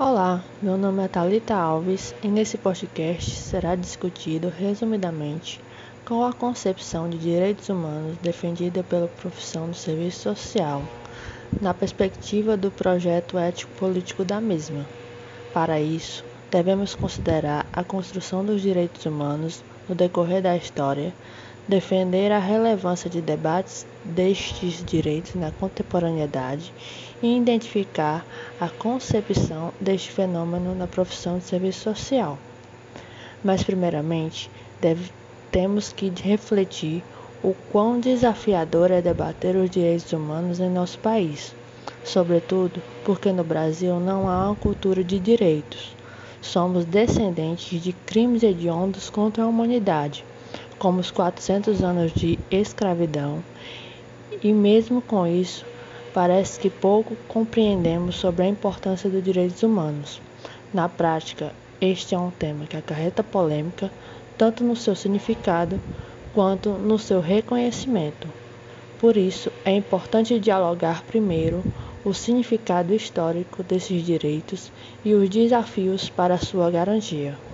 Olá, meu nome é Thalita Alves e nesse podcast será discutido resumidamente qual a concepção de direitos humanos defendida pela profissão do serviço social, na perspectiva do projeto ético-político da mesma. Para isso, devemos considerar a construção dos direitos humanos no decorrer da história, defender a relevância de debates destes direitos na contemporaneidade e identificar a concepção deste fenômeno na profissão de serviço social. Mas, primeiramente, deve, temos que refletir o quão desafiador é debater os direitos humanos em nosso país, sobretudo porque no Brasil não há uma cultura de direitos. Somos descendentes de crimes hediondos contra a humanidade como os 400 anos de escravidão, e mesmo com isso, parece que pouco compreendemos sobre a importância dos direitos humanos. Na prática, este é um tema que acarreta polêmica tanto no seu significado quanto no seu reconhecimento. Por isso, é importante dialogar primeiro o significado histórico desses direitos e os desafios para sua garantia.